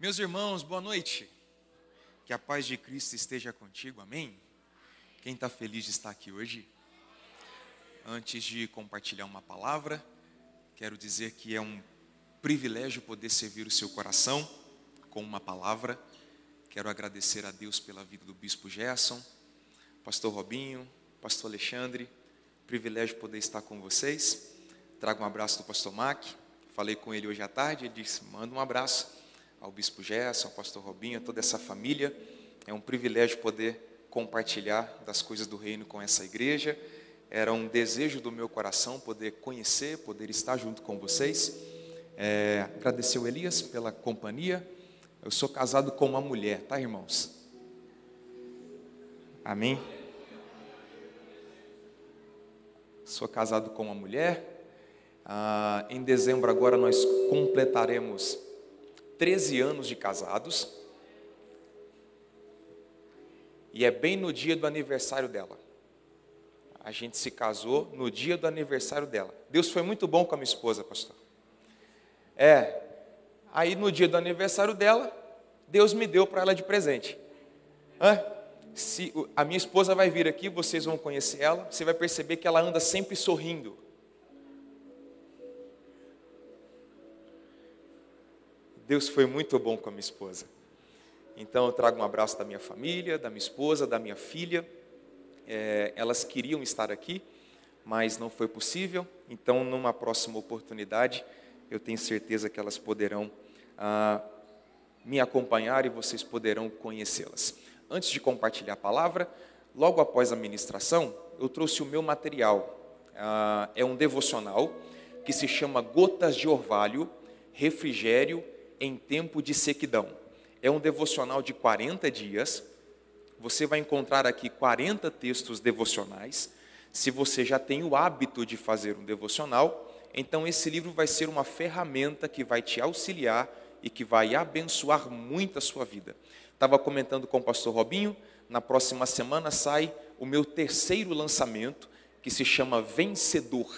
Meus irmãos, boa noite. Que a paz de Cristo esteja contigo, amém? Quem está feliz de estar aqui hoje? Antes de compartilhar uma palavra, quero dizer que é um privilégio poder servir o seu coração com uma palavra. Quero agradecer a Deus pela vida do Bispo Gerson, Pastor Robinho, Pastor Alexandre. Privilégio poder estar com vocês. Trago um abraço do Pastor Mac. Falei com ele hoje à tarde. Ele disse: manda um abraço ao Bispo Gerson, ao Pastor Robinho, a toda essa família. É um privilégio poder compartilhar das coisas do reino com essa igreja. Era um desejo do meu coração poder conhecer, poder estar junto com vocês. É, agradecer o Elias pela companhia. Eu sou casado com uma mulher, tá, irmãos? Amém? Sou casado com uma mulher. Ah, em dezembro agora nós completaremos 13 anos de casados. E é bem no dia do aniversário dela. A gente se casou no dia do aniversário dela. Deus foi muito bom com a minha esposa, pastor. É. Aí no dia do aniversário dela, Deus me deu para ela de presente. Hã? Se, a minha esposa vai vir aqui, vocês vão conhecer ela, você vai perceber que ela anda sempre sorrindo. Deus foi muito bom com a minha esposa. Então eu trago um abraço da minha família, da minha esposa, da minha filha. É, elas queriam estar aqui, mas não foi possível. Então, numa próxima oportunidade, eu tenho certeza que elas poderão ah, me acompanhar e vocês poderão conhecê-las. Antes de compartilhar a palavra, logo após a ministração, eu trouxe o meu material. Ah, é um devocional que se chama Gotas de Orvalho, Refrigério em tempo de sequidão. É um devocional de 40 dias. Você vai encontrar aqui 40 textos devocionais. Se você já tem o hábito de fazer um devocional, então esse livro vai ser uma ferramenta que vai te auxiliar e que vai abençoar muito a sua vida. Estava comentando com o pastor Robinho, na próxima semana sai o meu terceiro lançamento, que se chama Vencedor.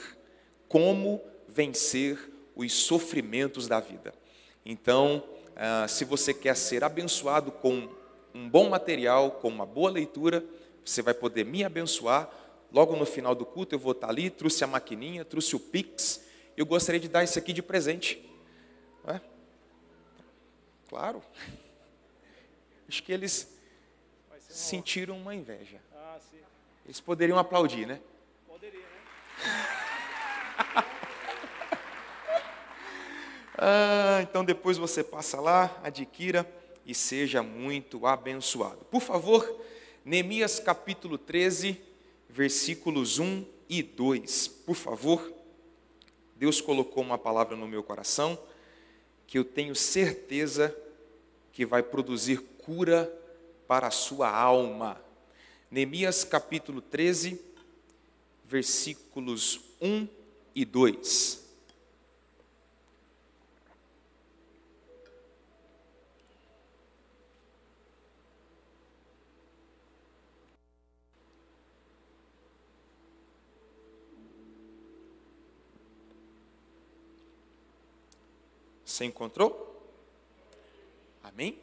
Como vencer os sofrimentos da vida. Então, ah, se você quer ser abençoado com um bom material, com uma boa leitura, você vai poder me abençoar. Logo no final do culto eu vou estar ali, trouxe a maquininha, trouxe o Pix. Eu gostaria de dar isso aqui de presente. É? Claro. Acho que eles sentiram uma inveja. Ah, eles poderiam aplaudir, né? Poderia, né? Ah, então depois você passa lá, adquira e seja muito abençoado. Por favor, Neemias capítulo 13, versículos 1 e 2. Por favor, Deus colocou uma palavra no meu coração que eu tenho certeza que vai produzir cura para a sua alma. Neemias capítulo 13, versículos 1 e 2. Você encontrou? Amém?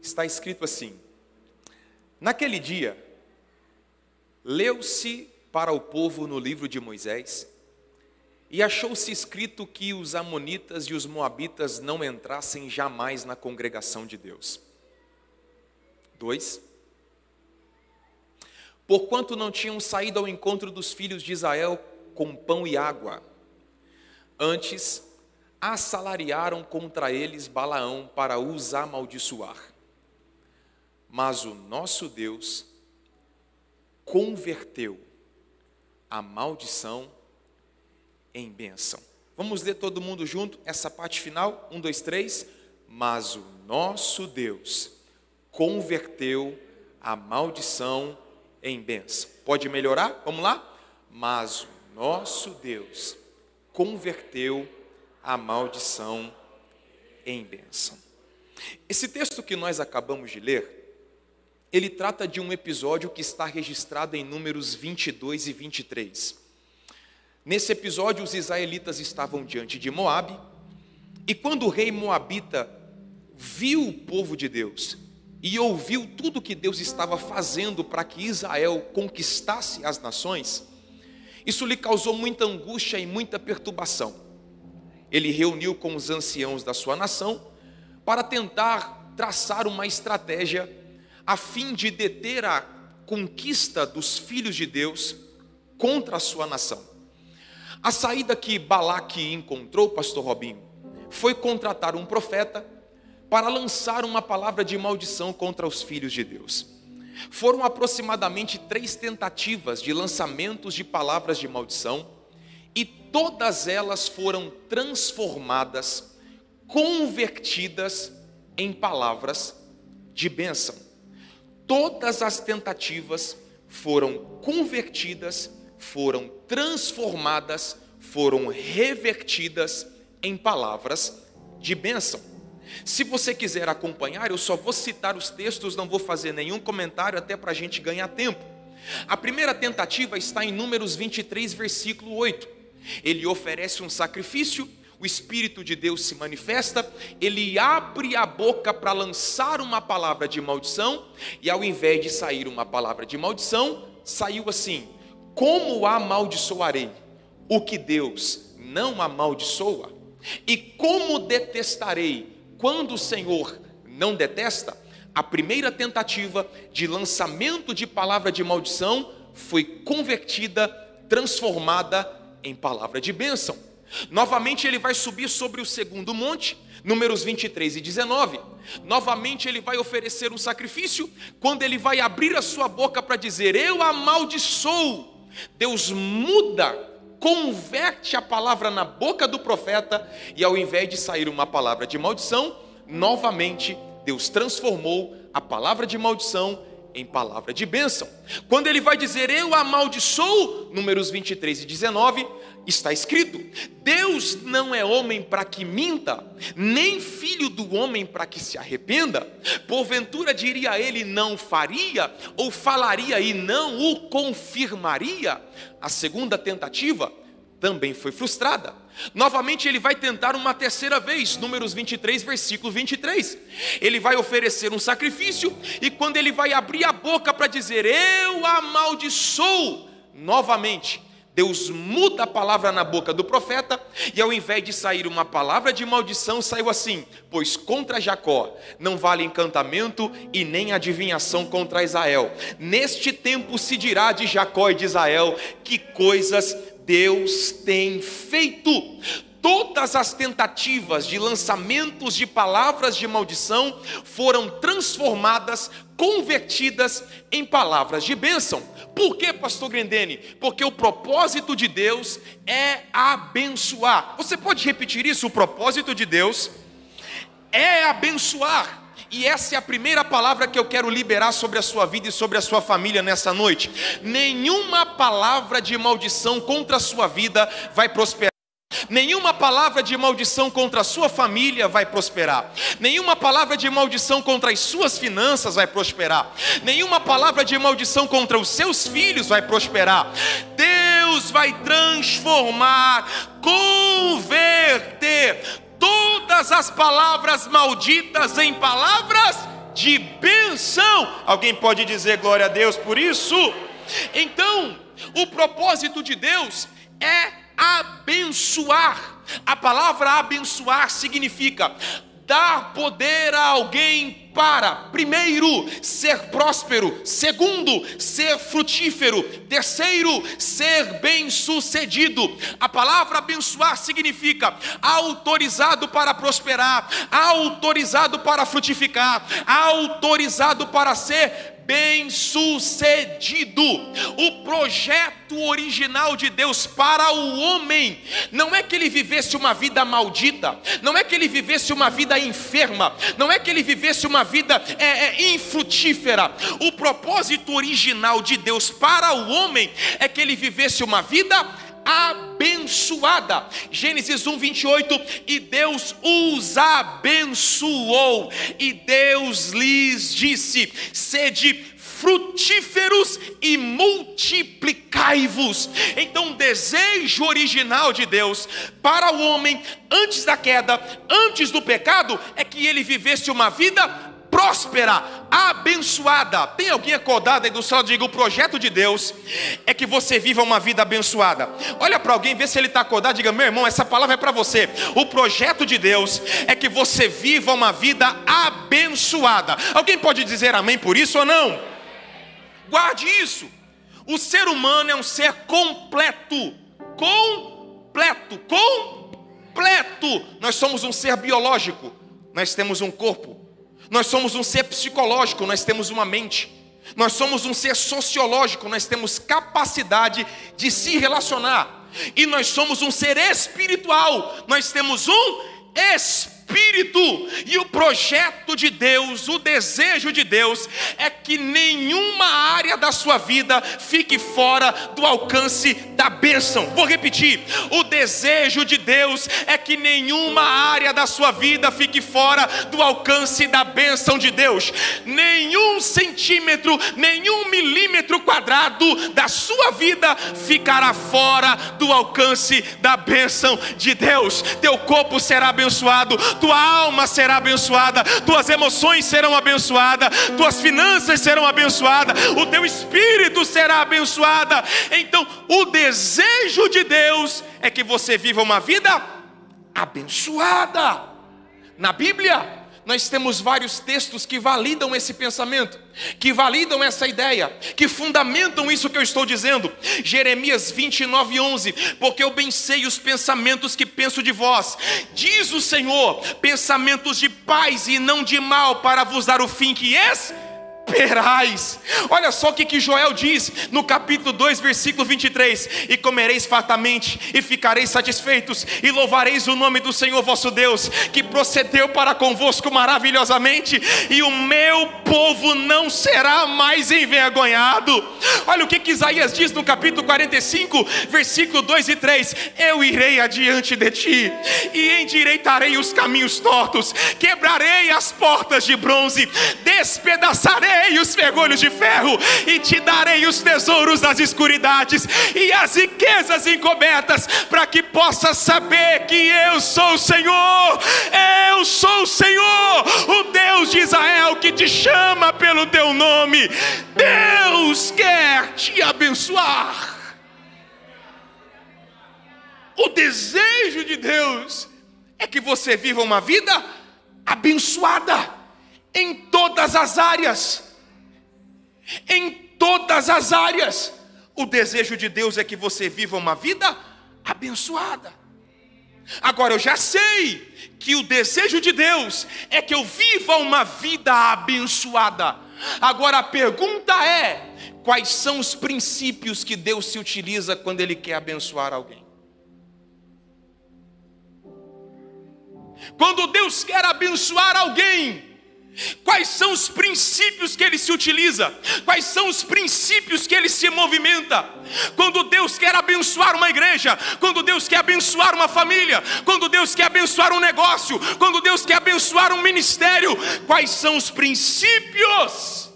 Está escrito assim: Naquele dia, leu-se para o povo no livro de Moisés, e achou-se escrito que os Amonitas e os Moabitas não entrassem jamais na congregação de Deus. 2. Porquanto não tinham saído ao encontro dos filhos de Israel com pão e água, antes assalariaram contra eles Balaão para os amaldiçoar. Mas o nosso Deus converteu a maldição em bênção. Vamos ler todo mundo junto essa parte final? Um, dois, três. Mas o nosso Deus converteu a maldição em bênção. Pode melhorar? Vamos lá? Mas o nosso Deus converteu a maldição em bênção. Esse texto que nós acabamos de ler, ele trata de um episódio que está registrado em números 22 e 23. Nesse episódio, os israelitas estavam diante de Moabe, e quando o rei moabita viu o povo de Deus e ouviu tudo que Deus estava fazendo para que Israel conquistasse as nações, isso lhe causou muita angústia e muita perturbação. Ele reuniu com os anciãos da sua nação para tentar traçar uma estratégia a fim de deter a conquista dos filhos de Deus contra a sua nação. A saída que Balaque encontrou, pastor Robinho, foi contratar um profeta para lançar uma palavra de maldição contra os filhos de Deus. Foram aproximadamente três tentativas de lançamentos de palavras de maldição e todas elas foram transformadas, convertidas em palavras de bênção. Todas as tentativas foram convertidas, foram transformadas, foram revertidas em palavras de bênção. Se você quiser acompanhar, eu só vou citar os textos, não vou fazer nenhum comentário, até para a gente ganhar tempo. A primeira tentativa está em Números 23, versículo 8. Ele oferece um sacrifício, o Espírito de Deus se manifesta, ele abre a boca para lançar uma palavra de maldição, e ao invés de sair uma palavra de maldição, saiu assim: Como amaldiçoarei o que Deus não amaldiçoa? E como detestarei quando o Senhor não detesta, a primeira tentativa de lançamento de palavra de maldição foi convertida, transformada em palavra de bênção. Novamente ele vai subir sobre o segundo monte, números 23 e 19. Novamente ele vai oferecer um sacrifício, quando ele vai abrir a sua boca para dizer: Eu amaldiçoo. Deus muda converte a palavra na boca do profeta, e ao invés de sair uma palavra de maldição, novamente Deus transformou a palavra de maldição em palavra de bênção. Quando ele vai dizer eu amaldiçoo, números 23 e 19, está escrito: Deus não é homem para que minta, nem filho do homem para que se arrependa. Porventura diria ele não faria, ou falaria e não o confirmaria. A segunda tentativa também foi frustrada. Novamente ele vai tentar uma terceira vez, Números 23, versículo 23. Ele vai oferecer um sacrifício e quando ele vai abrir a boca para dizer eu amaldiçoo, novamente Deus muda a palavra na boca do profeta, e ao invés de sair uma palavra de maldição, saiu assim: Pois contra Jacó não vale encantamento e nem adivinhação contra Israel. Neste tempo se dirá de Jacó e de Israel que coisas Deus tem feito. Todas as tentativas de lançamentos de palavras de maldição foram transformadas, convertidas em palavras de bênção. Por que, pastor Grendene? Porque o propósito de Deus é abençoar. Você pode repetir isso? O propósito de Deus é abençoar. E essa é a primeira palavra que eu quero liberar sobre a sua vida e sobre a sua família nessa noite. Nenhuma palavra de maldição contra a sua vida vai prosperar. Nenhuma palavra de maldição contra a sua família vai prosperar. Nenhuma palavra de maldição contra as suas finanças vai prosperar. Nenhuma palavra de maldição contra os seus filhos vai prosperar. Deus vai transformar, converter todas as palavras malditas em palavras de benção. Alguém pode dizer glória a Deus por isso? Então, o propósito de Deus é abençoar. A palavra abençoar significa dar poder a alguém para, primeiro, ser próspero, segundo, ser frutífero, terceiro, ser bem-sucedido. A palavra abençoar significa autorizado para prosperar, autorizado para frutificar, autorizado para ser bem-sucedido. O projeto original de Deus para o homem não é que ele vivesse uma vida maldita, não é que ele vivesse uma vida enferma, não é que ele vivesse uma vida é, é, infrutífera. O propósito original de Deus para o homem é que ele vivesse uma vida abençoada. Gênesis 1, 28. E Deus os abençoou, e Deus lhes disse: sede frutíferos e multiplicai-vos. Então, o desejo original de Deus para o homem antes da queda, antes do pecado, é que ele vivesse uma vida próspera, abençoada. Tem alguém acordado aí do céu? Diga: o projeto de Deus é que você viva uma vida abençoada. Olha para alguém, vê se ele está acordado. Diga: meu irmão, essa palavra é para você. O projeto de Deus é que você viva uma vida abençoada. Alguém pode dizer amém por isso ou não? Guarde isso. O ser humano é um ser completo. Completo. Completo. Nós somos um ser biológico. Nós temos um corpo nós somos um ser psicológico, nós temos uma mente. Nós somos um ser sociológico, nós temos capacidade de se relacionar. E nós somos um ser espiritual, nós temos um espírito Espírito. E o projeto de Deus, o desejo de Deus, é que nenhuma área da sua vida fique fora do alcance da bênção. Vou repetir: o desejo de Deus é que nenhuma área da sua vida fique fora do alcance da bênção de Deus. Nenhum centímetro, nenhum milímetro quadrado da sua vida ficará fora do alcance da bênção de Deus. Teu corpo será abençoado, tua alma será abençoada, tuas emoções serão abençoadas, tuas finanças serão abençoadas, o teu espírito será abençoada. Então, o desejo de Deus é que você viva uma vida abençoada. Na Bíblia, nós temos vários textos que validam esse pensamento, que validam essa ideia, que fundamentam isso que eu estou dizendo. Jeremias 29, 11: Porque eu bem sei os pensamentos que penso de vós, diz o Senhor, pensamentos de paz e não de mal, para vos dar o fim que és esperais. Olha só o que, que Joel diz no capítulo 2, versículo 23: E comereis fartamente, e ficareis satisfeitos, e louvareis o nome do Senhor vosso Deus, que procedeu para convosco maravilhosamente, e o meu povo não será mais envergonhado. Olha o que, que Isaías diz no capítulo 45, versículo 2 e 3: Eu irei adiante de ti, e endireitarei os caminhos tortos, quebrarei as portas de bronze, despedaçarei os fergulhos de ferro, e te darei os tesouros das escuridades, e as riquezas encobertas, para que possas saber que eu sou o Senhor, eu sou o Senhor, o Deus de Israel, que te chama pelo teu nome. Deus quer te abençoar. O desejo de Deus é que você viva uma vida abençoada em todas as áreas. Em todas as áreas. O desejo de Deus é que você viva uma vida abençoada. Agora eu já sei que o desejo de Deus é que eu viva uma vida abençoada. Agora a pergunta é: quais são os princípios que Deus se utiliza quando Ele quer abençoar alguém? Quando Deus quer abençoar alguém, Quais são os princípios que ele se utiliza? Quais são os princípios que ele se movimenta? Quando Deus quer abençoar uma igreja, quando Deus quer abençoar uma família, quando Deus quer abençoar um negócio, quando Deus quer abençoar um ministério, quais são os princípios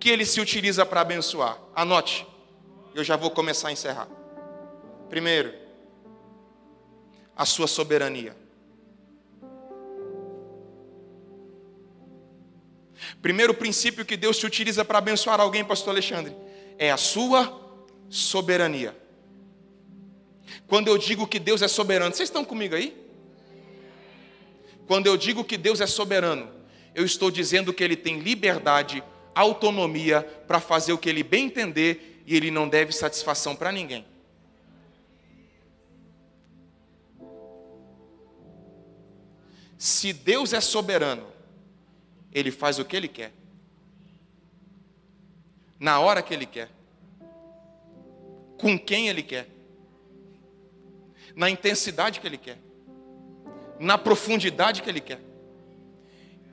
que ele se utiliza para abençoar? Anote, eu já vou começar a encerrar. Primeiro, a sua soberania. Primeiro princípio que Deus te utiliza para abençoar alguém, pastor Alexandre, é a sua soberania. Quando eu digo que Deus é soberano, vocês estão comigo aí? Quando eu digo que Deus é soberano, eu estou dizendo que Ele tem liberdade, autonomia para fazer o que Ele bem entender e Ele não deve satisfação para ninguém. Se Deus é soberano, ele faz o que ele quer, na hora que ele quer, com quem ele quer, na intensidade que ele quer, na profundidade que ele quer.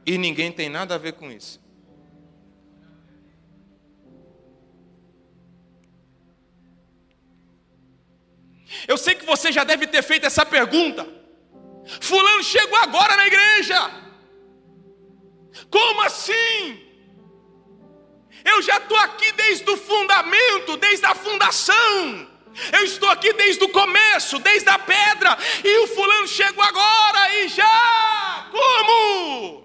E ninguém tem nada a ver com isso. Eu sei que você já deve ter feito essa pergunta. Fulano chegou agora na igreja. Como assim? Eu já estou aqui desde o fundamento, desde a fundação. Eu estou aqui desde o começo, desde a pedra, e o fulano chegou agora e já. Como?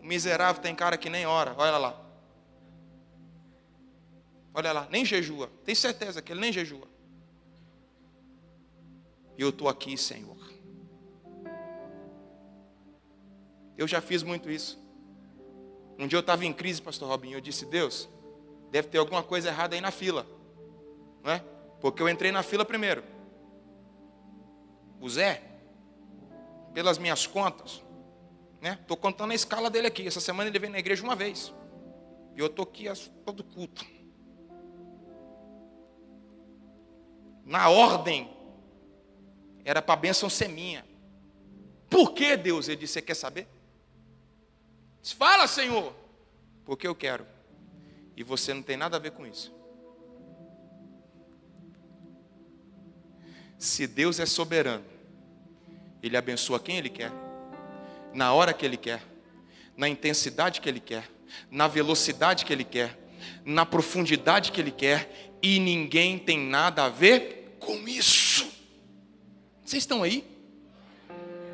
O miserável tem cara que nem ora, olha lá. Olha lá, nem jejua. Tem certeza que ele nem jejua. E eu estou aqui, Senhor. Eu já fiz muito isso. Um dia eu estava em crise, pastor Robinho, eu disse, Deus, deve ter alguma coisa errada aí na fila. Não é? Porque eu entrei na fila primeiro. O Zé, pelas minhas contas, né? Estou contando a escala dele aqui. Essa semana ele veio na igreja uma vez. E eu estou aqui todo culto. Na ordem, era para a bênção ser minha. Por que Deus? Ele disse: Você quer saber? Disse, Fala, Senhor. Porque eu quero. E você não tem nada a ver com isso. Se Deus é soberano, Ele abençoa quem Ele quer na hora que Ele quer, na intensidade que Ele quer, na velocidade que Ele quer, na profundidade que Ele quer, e ninguém tem nada a ver com isso. Vocês estão aí?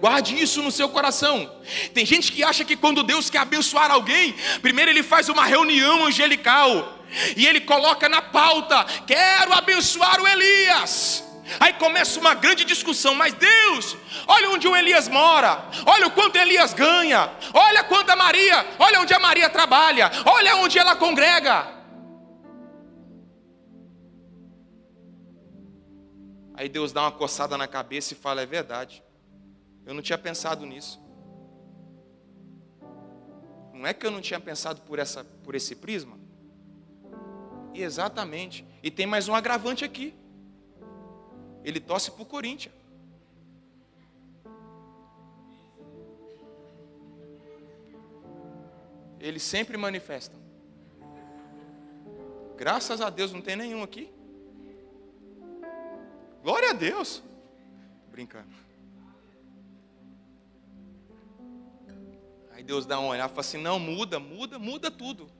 Guarde isso no seu coração. Tem gente que acha que quando Deus quer abençoar alguém, primeiro ele faz uma reunião angelical e ele coloca na pauta: quero abençoar o Elias. Aí começa uma grande discussão, mas Deus, olha onde o Elias mora, olha o quanto Elias ganha, olha quanto a Maria, olha onde a Maria trabalha, olha onde ela congrega. Aí Deus dá uma coçada na cabeça e fala: É verdade, eu não tinha pensado nisso. Não é que eu não tinha pensado por, essa, por esse prisma? Exatamente. E tem mais um agravante aqui ele torce para o Corinthians. Eles sempre manifestam. Graças a Deus não tem nenhum aqui. Glória a Deus. Brincando. Aí Deus dá um olhar e fala assim: não, muda, muda, muda tudo.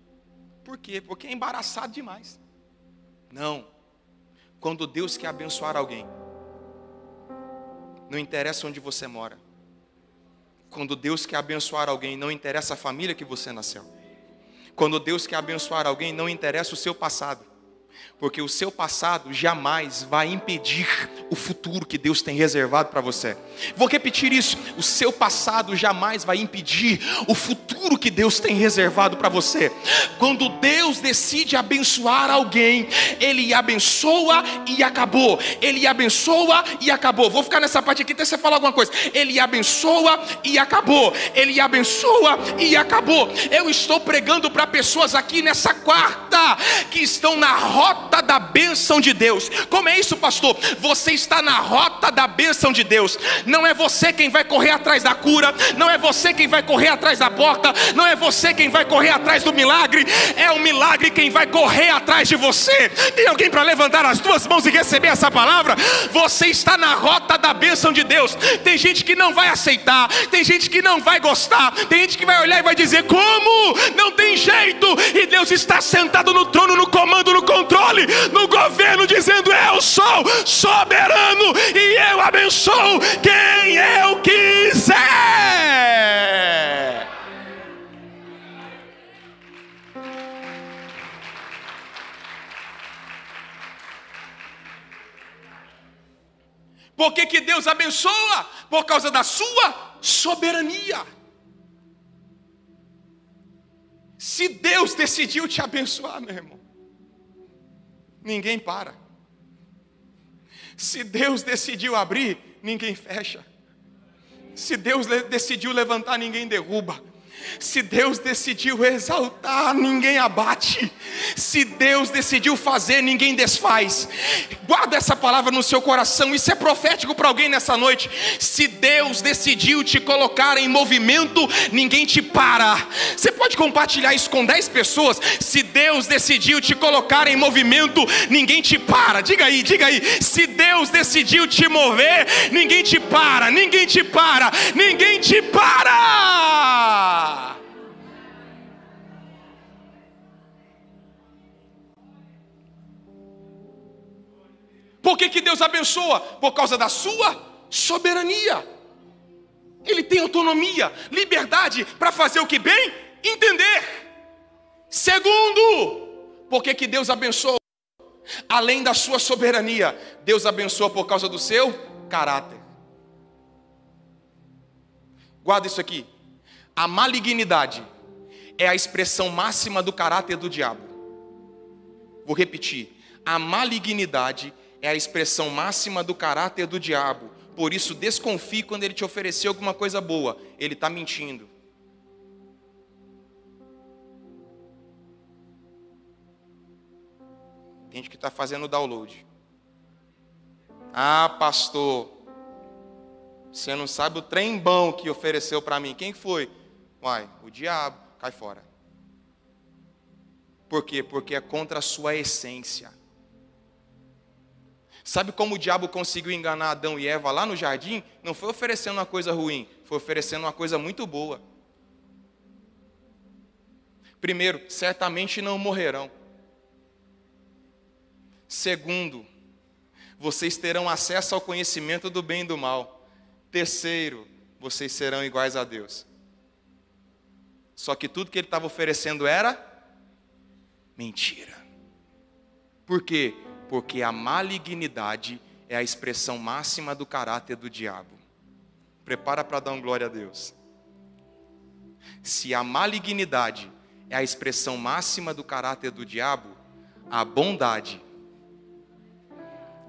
Por quê? Porque é embaraçado demais. Não. Quando Deus quer abençoar alguém, não interessa onde você mora. Quando Deus quer abençoar alguém, não interessa a família que você nasceu. Quando Deus quer abençoar alguém, não interessa o seu passado porque o seu passado jamais vai impedir o futuro que Deus tem reservado para você. Vou repetir isso: o seu passado jamais vai impedir o futuro que Deus tem reservado para você. Quando Deus decide abençoar alguém, Ele abençoa e acabou. Ele abençoa e acabou. Vou ficar nessa parte aqui até você falar alguma coisa. Ele abençoa e acabou. Ele abençoa e acabou. Eu estou pregando para pessoas aqui nessa quarta que estão na rota rota da bênção de Deus. Como é isso, pastor? Você está na rota da bênção de Deus. Não é você quem vai correr atrás da cura, não é você quem vai correr atrás da porta, não é você quem vai correr atrás do milagre, é o milagre quem vai correr atrás de você. Tem alguém para levantar as duas mãos e receber essa palavra? Você está na rota da bênção de Deus. Tem gente que não vai aceitar, tem gente que não vai gostar, tem gente que vai olhar e vai dizer: Como? Não tem jeito, e Deus está sentado no trono, no comando, no controle no governo, dizendo: Eu sou soberano e eu abençoo quem eu quiser. Por que, que Deus abençoa? Por causa da sua soberania. Se Deus decidiu te abençoar, meu irmão, ninguém para. Se Deus decidiu abrir, ninguém fecha. Se Deus decidiu levantar, ninguém derruba. Se Deus decidiu exaltar, ninguém abate. Se Deus decidiu fazer, ninguém desfaz. Guarda essa palavra no seu coração. Isso é profético para alguém nessa noite. Se Deus decidiu te colocar em movimento, ninguém te para. Você pode compartilhar isso com 10 pessoas. Se Deus decidiu te colocar em movimento, ninguém te para. Diga aí, diga aí. Se Deus decidiu te mover, ninguém te para, ninguém te para, ninguém te para. Por que, que Deus abençoa? Por causa da sua soberania. Ele tem autonomia, liberdade para fazer o que bem entender. Segundo, por que, que Deus abençoa? Além da sua soberania, Deus abençoa por causa do seu caráter. Guarda isso aqui. A malignidade é a expressão máxima do caráter do diabo. Vou repetir. A malignidade é a expressão máxima do caráter do diabo. Por isso, desconfie quando ele te oferecer alguma coisa boa. Ele está mentindo. Tem gente que está fazendo download. Ah, pastor, você não sabe o trem bom que ofereceu para mim. Quem foi? Uai, o diabo. Cai fora. Por quê? Porque é contra a sua essência. Sabe como o diabo conseguiu enganar Adão e Eva lá no jardim? Não foi oferecendo uma coisa ruim, foi oferecendo uma coisa muito boa. Primeiro, certamente não morrerão. Segundo, vocês terão acesso ao conhecimento do bem e do mal. Terceiro, vocês serão iguais a Deus. Só que tudo que ele estava oferecendo era mentira. Por quê? Porque a malignidade é a expressão máxima do caráter do diabo. Prepara para dar um glória a Deus. Se a malignidade é a expressão máxima do caráter do diabo, a bondade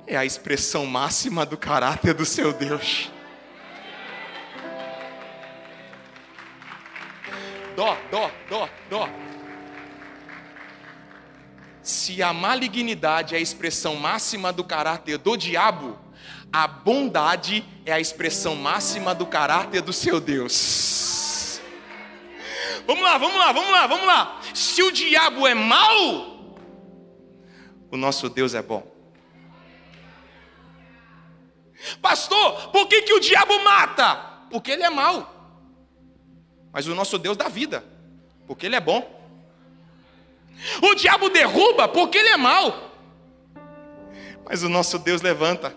é a expressão máxima do caráter do seu Deus. Dó, dó, dó, dó. Se a malignidade é a expressão máxima do caráter do diabo, a bondade é a expressão máxima do caráter do seu Deus. Vamos lá, vamos lá, vamos lá, vamos lá. Se o diabo é mau, o nosso Deus é bom. Pastor, por que, que o diabo mata? Porque ele é mau. Mas o nosso Deus dá vida, porque ele é bom. O diabo derruba porque ele é mau. Mas o nosso Deus levanta.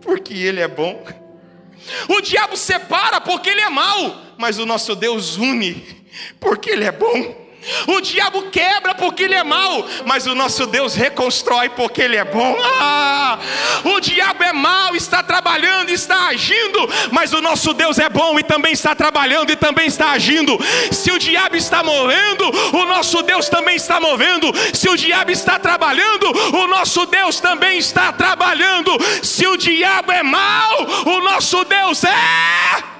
Porque ele é bom. O diabo separa porque ele é mau, mas o nosso Deus une porque ele é bom. O diabo quebra porque ele é mau, mas o nosso Deus reconstrói porque ele é bom. Ah, o diabo é mau, está trabalhando, está agindo, mas o nosso Deus é bom e também está trabalhando e também está agindo. Se o diabo está movendo, o nosso Deus também está movendo. Se o diabo está trabalhando, o nosso Deus também está trabalhando. Se o diabo é mau, o nosso Deus é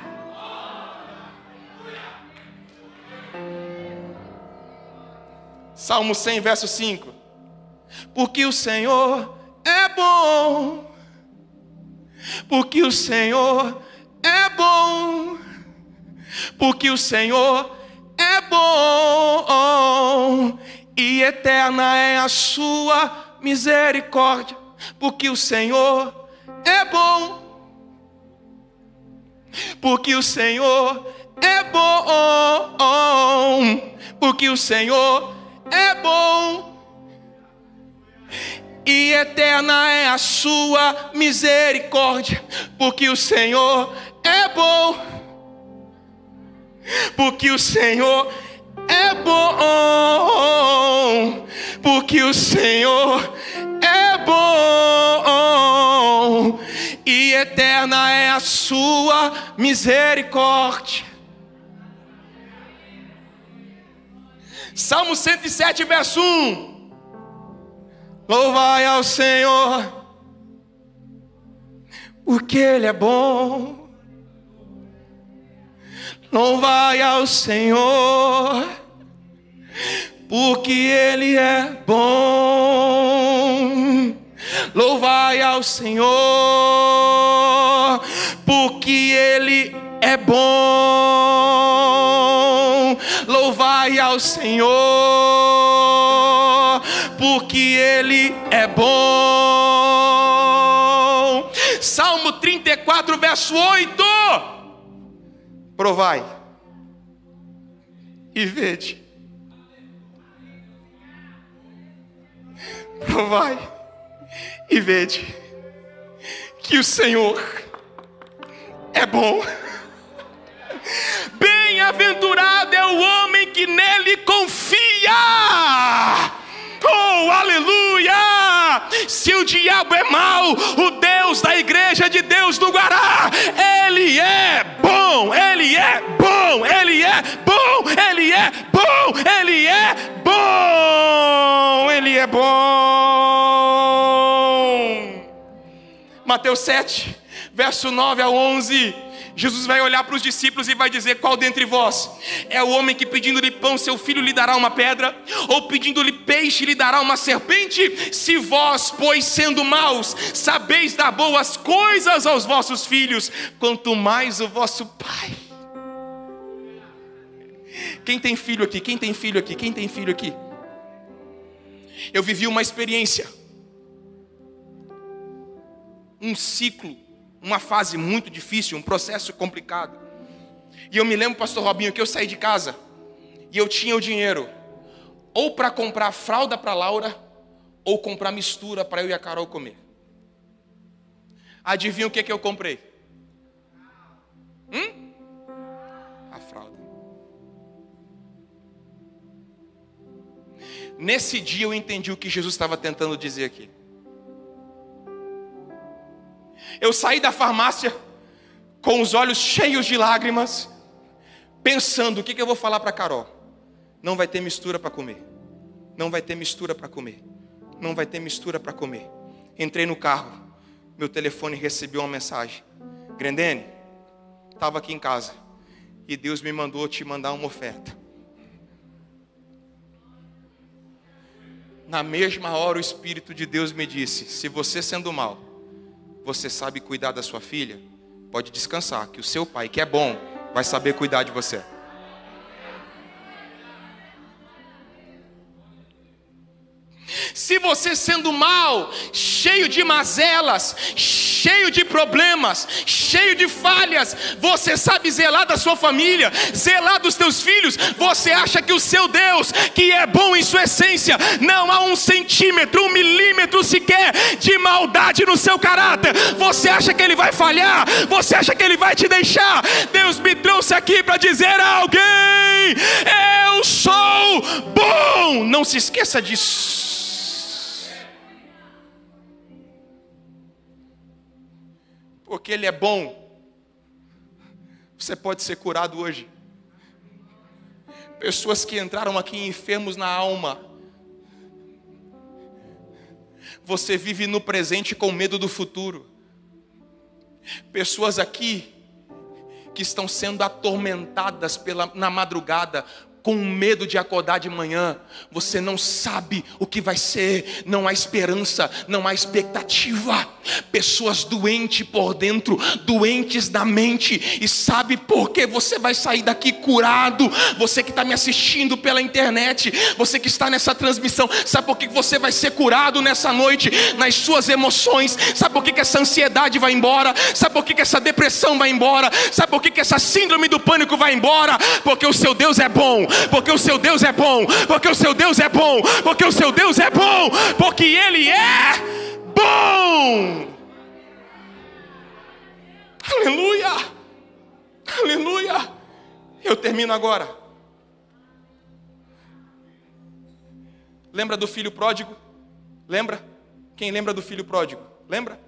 Salmo 100, verso 5. Porque o Senhor é bom, porque o Senhor é bom, porque o Senhor é bom, e eterna é a sua misericórdia, porque o Senhor é bom, porque o Senhor é bom, porque o Senhor é bom, e eterna é a sua misericórdia, porque o Senhor é bom, porque o Senhor é bom, porque o Senhor é bom, e eterna é a sua misericórdia. Salmo 107, verso 1. Louvai ao Senhor, porque Ele é bom. Louvai ao Senhor, porque Ele é bom. Louvai ao Senhor, porque Ele é bom ao Senhor, porque Ele é bom. Salmo 34, verso 8. Provai e vede. Provai e vede que o Senhor é bom. Bem-aventurado é o homem que nele confia. Oh, aleluia! Se o diabo é mau, o Deus da igreja de Deus do Guará, ele é bom, ele é bom, ele é bom, ele é bom, ele é bom, ele é bom. Mateus 7, verso 9 a 11. Jesus vai olhar para os discípulos e vai dizer: Qual dentre vós é o homem que pedindo-lhe pão, seu filho lhe dará uma pedra? Ou pedindo-lhe peixe, lhe dará uma serpente? Se vós, pois sendo maus, sabeis dar boas coisas aos vossos filhos, quanto mais o vosso Pai. Quem tem filho aqui? Quem tem filho aqui? Quem tem filho aqui? Eu vivi uma experiência, um ciclo uma fase muito difícil, um processo complicado. E eu me lembro, pastor Robinho, que eu saí de casa e eu tinha o dinheiro ou para comprar fralda para Laura ou comprar mistura para eu e a Carol comer. Adivinha o que, que eu comprei? Hum? A fralda. Nesse dia eu entendi o que Jesus estava tentando dizer aqui. Eu saí da farmácia com os olhos cheios de lágrimas, pensando: o que, que eu vou falar para Carol? Não vai ter mistura para comer. Não vai ter mistura para comer. Não vai ter mistura para comer. Entrei no carro, meu telefone recebeu uma mensagem: Grendene, estava aqui em casa e Deus me mandou te mandar uma oferta. Na mesma hora, o Espírito de Deus me disse: Se você sendo mal, você sabe cuidar da sua filha, pode descansar, que o seu pai, que é bom, vai saber cuidar de você. Se você sendo mal, cheio de mazelas, cheio de problemas, cheio de falhas, você sabe zelar da sua família, zelar dos teus filhos, você acha que o seu Deus, que é bom em sua essência, não há um centímetro, um milímetro sequer de maldade no seu caráter, você acha que ele vai falhar, você acha que ele vai te deixar? Deus me trouxe aqui para dizer a alguém: eu sou bom, não se esqueça disso. Porque Ele é bom, você pode ser curado hoje. Pessoas que entraram aqui enfermos na alma, você vive no presente com medo do futuro. Pessoas aqui que estão sendo atormentadas pela, na madrugada com medo de acordar de manhã, você não sabe o que vai ser, não há esperança, não há expectativa. Pessoas doentes por dentro, doentes da mente, e sabe por que você vai sair daqui curado? Você que está me assistindo pela internet, você que está nessa transmissão, sabe por que você vai ser curado nessa noite? Nas suas emoções, sabe por que, essa ansiedade vai embora? Sabe por que, essa depressão vai embora? Sabe por que essa síndrome do pânico vai embora? Porque o seu Deus é bom porque o seu Deus é bom, porque o seu Deus é bom, porque o seu Deus é bom, porque Ele é bom. Aleluia, aleluia. Eu termino agora. Lembra do filho pródigo? Lembra? Quem lembra do filho pródigo? Lembra?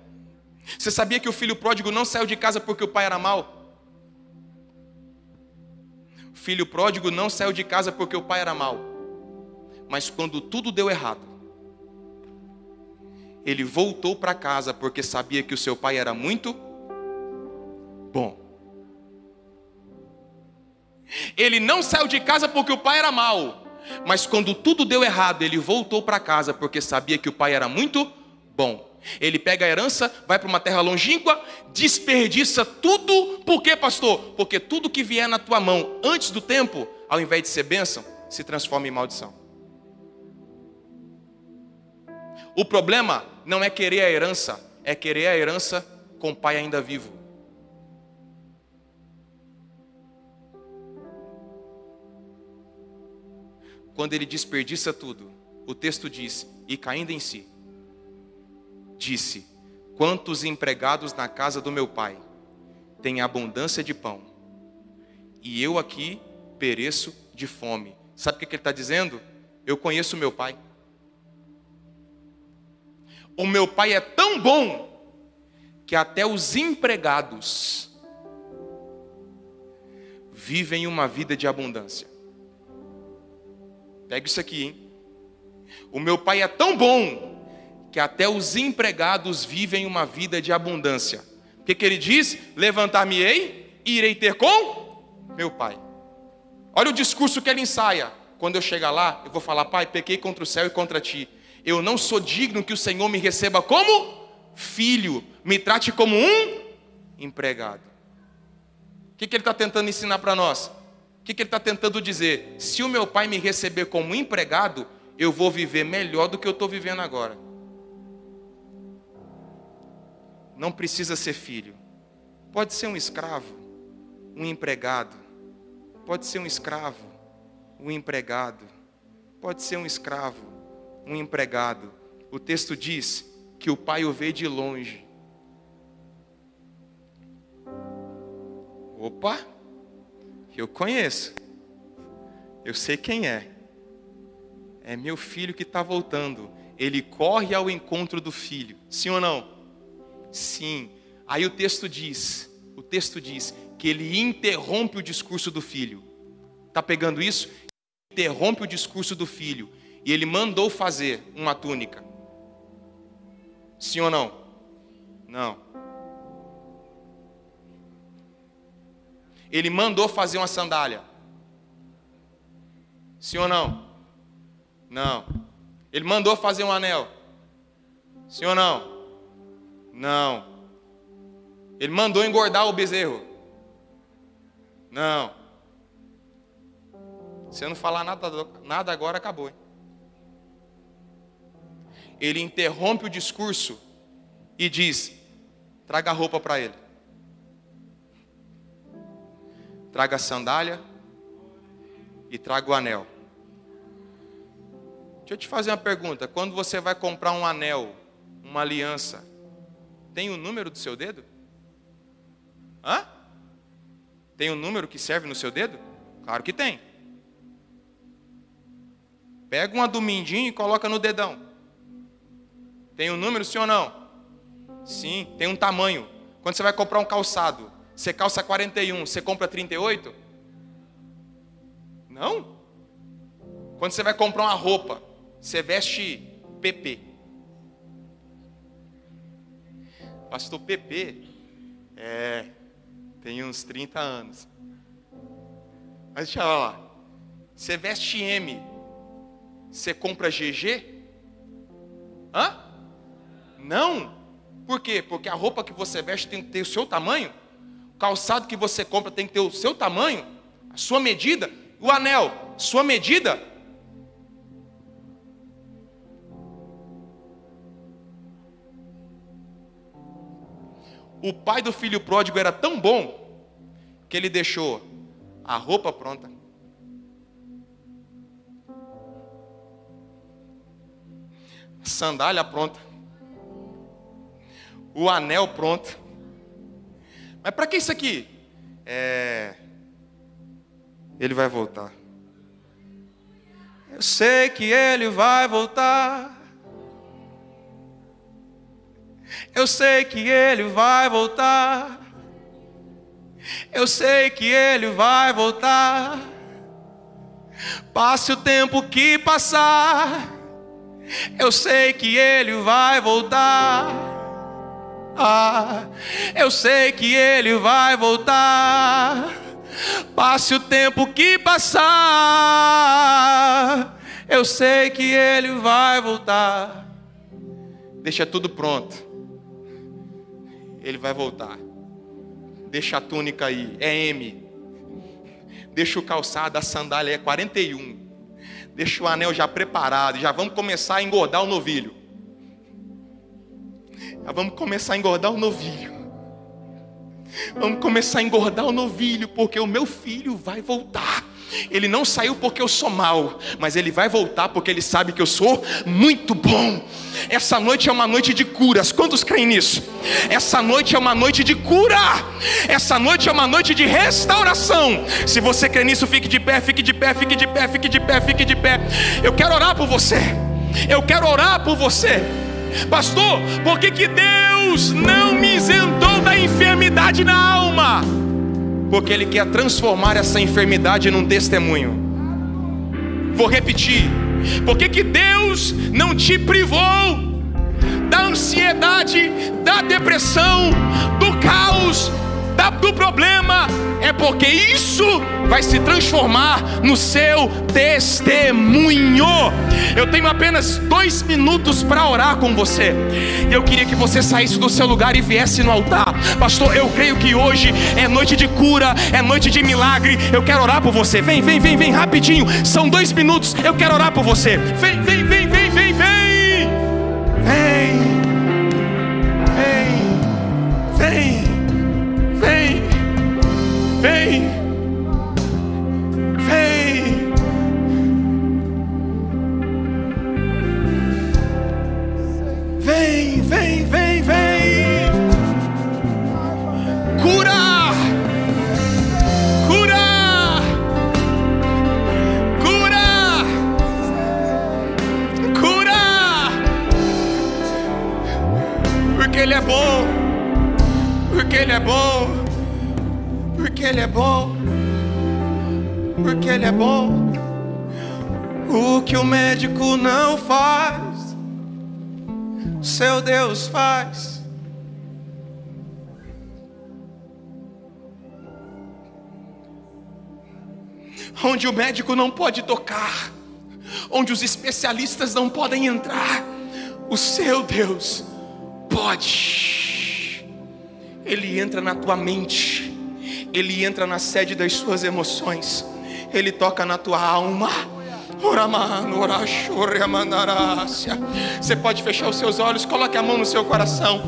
Você sabia que o filho pródigo não saiu de casa porque o pai era mau? Filho pródigo não saiu de casa porque o pai era mau. Mas quando tudo deu errado, ele voltou para casa porque sabia que o seu pai era muito bom. Ele não saiu de casa porque o pai era mau, mas quando tudo deu errado, ele voltou para casa porque sabia que o pai era muito bom. Ele pega a herança, vai para uma terra longínqua, desperdiça tudo. Por quê, pastor? Porque tudo que vier na tua mão antes do tempo, ao invés de ser bênção, se transforma em maldição. O problema não é querer a herança, é querer a herança com o pai ainda vivo. Quando ele desperdiça tudo, o texto diz: e caindo em si, disse: Quantos empregados na casa do meu pai têm abundância de pão, e eu aqui pereço de fome. Sabe o que ele está dizendo? Eu conheço meu pai. O meu pai é tão bom que até os empregados vivem uma vida de abundância. Pega isso aqui, hein? O meu pai é tão bom que até os empregados vivem uma vida de abundância. O que, que ele diz? Levantar-me-ei e irei ter com meu pai. Olha o discurso que ele ensaia. Quando eu chegar lá, eu vou falar: Pai, pequei contra o céu e contra ti. Eu não sou digno que o Senhor me receba como filho, me trate como um empregado. O que, que ele está tentando ensinar para nós? O que, que ele está tentando dizer? Se o meu pai me receber como empregado, eu vou viver melhor do que eu estou vivendo agora. Não precisa ser filho, pode ser um escravo, um empregado, pode ser um escravo, um empregado, pode ser um escravo, um empregado. O texto diz que o pai o vê de longe. Opa, eu conheço, eu sei quem é. É meu filho que está voltando. Ele corre ao encontro do filho. Sim ou não? Sim. Aí o texto diz, o texto diz que ele interrompe o discurso do filho. Tá pegando isso? Interrompe o discurso do filho e ele mandou fazer uma túnica. Sim ou não? Não. Ele mandou fazer uma sandália. Sim ou não? Não. Ele mandou fazer um anel. Sim ou não? Não. Ele mandou engordar o bezerro. Não. Se eu não falar nada, nada agora, acabou. Hein? Ele interrompe o discurso e diz: traga a roupa para ele. Traga a sandália e traga o anel. Deixa eu te fazer uma pergunta. Quando você vai comprar um anel, uma aliança, tem o número do seu dedo? Hã? Tem o um número que serve no seu dedo? Claro que tem. Pega uma do mindinho e coloca no dedão. Tem um número, sim ou não? Sim, tem um tamanho. Quando você vai comprar um calçado, você calça 41, você compra 38? Não? Quando você vai comprar uma roupa, você veste PP. Pastor PP, é, tem uns 30 anos. Mas deixa eu lá. Você veste M, você compra GG? Hã? Não. Por quê? Porque a roupa que você veste tem que ter o seu tamanho, o calçado que você compra tem que ter o seu tamanho, a sua medida, o anel, sua medida, o pai do filho pródigo era tão bom que ele deixou a roupa pronta, sandália pronta, o anel pronto. Mas para que isso aqui? É. Ele vai voltar. Eu sei que ele vai voltar. Eu sei que ele vai voltar. Eu sei que ele vai voltar. Passe o tempo que passar. Eu sei que ele vai voltar. Ah, eu sei que ele vai voltar. Passe o tempo que passar. Eu sei que ele vai voltar. Deixa tudo pronto ele vai voltar. Deixa a túnica aí, é M. Deixa o calçado, a sandália é 41. Deixa o anel já preparado, já vamos começar a engordar o novilho. Já vamos começar a engordar o novilho. Vamos começar a engordar o novilho, porque o meu filho vai voltar. Ele não saiu porque eu sou mal, mas ele vai voltar porque ele sabe que eu sou muito bom. Essa noite é uma noite de curas. Quantos creem nisso? Essa noite é uma noite de cura. Essa noite é uma noite de restauração. Se você crê nisso, fique de pé, fique de pé, fique de pé, fique de pé, fique de pé. Eu quero orar por você. Eu quero orar por você. Pastor, por que, que Deus não me isentou da enfermidade na alma? Porque Ele quer transformar essa enfermidade num testemunho. Vou repetir: por que, que Deus não te privou da ansiedade, da depressão, do caos, do problema, é porque isso vai se transformar no seu testemunho. Eu tenho apenas dois minutos para orar com você. Eu queria que você saísse do seu lugar e viesse no altar, pastor. Eu creio que hoje é noite de cura, é noite de milagre. Eu quero orar por você. Vem, vem, vem, vem, rapidinho. São dois minutos. Eu quero orar por você. Vem, vem, vem. Médico não pode tocar, onde os especialistas não podem entrar, o seu Deus pode. Ele entra na tua mente, ele entra na sede das suas emoções, ele toca na tua alma. Você pode fechar os seus olhos, coloque a mão no seu coração.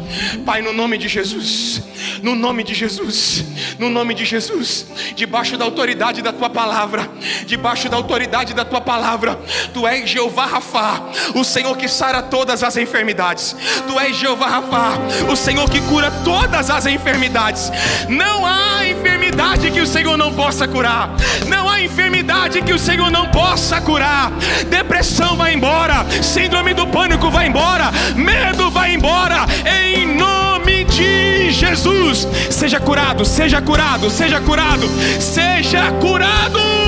Pai, no nome de Jesus, no nome de Jesus, no nome de Jesus, debaixo da autoridade da tua palavra, debaixo da autoridade da tua palavra, tu és Jeová Rafá, o Senhor que sara todas as enfermidades. Tu és Jeová Rafá, o Senhor que cura todas as enfermidades. Não há enfermidade que o Senhor não possa curar. Não há enfermidade que o Senhor não possa curar curar. Depressão vai embora, síndrome do pânico vai embora, medo vai embora, em nome de Jesus. Seja curado, seja curado, seja curado, seja curado.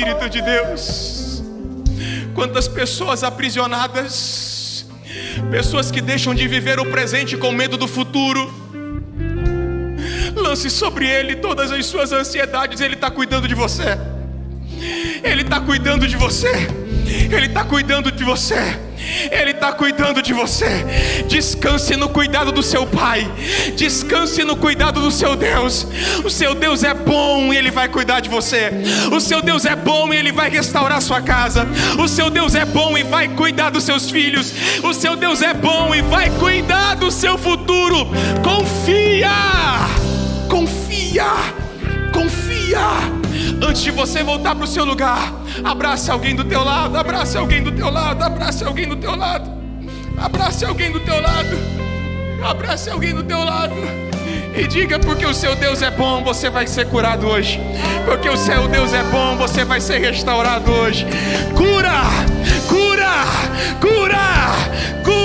Espírito de Deus, quantas pessoas aprisionadas, pessoas que deixam de viver o presente com medo do futuro. Lance sobre Ele todas as suas ansiedades, Ele está cuidando de você. Ele está cuidando de você. Ele está cuidando de você. Ele está cuidando de você. Descanse no cuidado do seu Pai. Descanse no cuidado do seu Deus. O seu Deus é bom e Ele vai cuidar de você. O seu Deus é bom e Ele vai restaurar sua casa. O seu Deus é bom e vai cuidar dos seus filhos. O seu Deus é bom e vai cuidar do seu futuro. Confia! Confia! Confia! Antes de você voltar para o seu lugar, abrace alguém do teu lado, abrace alguém do teu lado, abrace alguém do teu lado, abrace alguém do teu lado, abrace alguém do teu lado. E diga porque o seu Deus é bom, você vai ser curado hoje. Porque o seu Deus é bom, você vai ser restaurado hoje. Cura! Cura! Cura!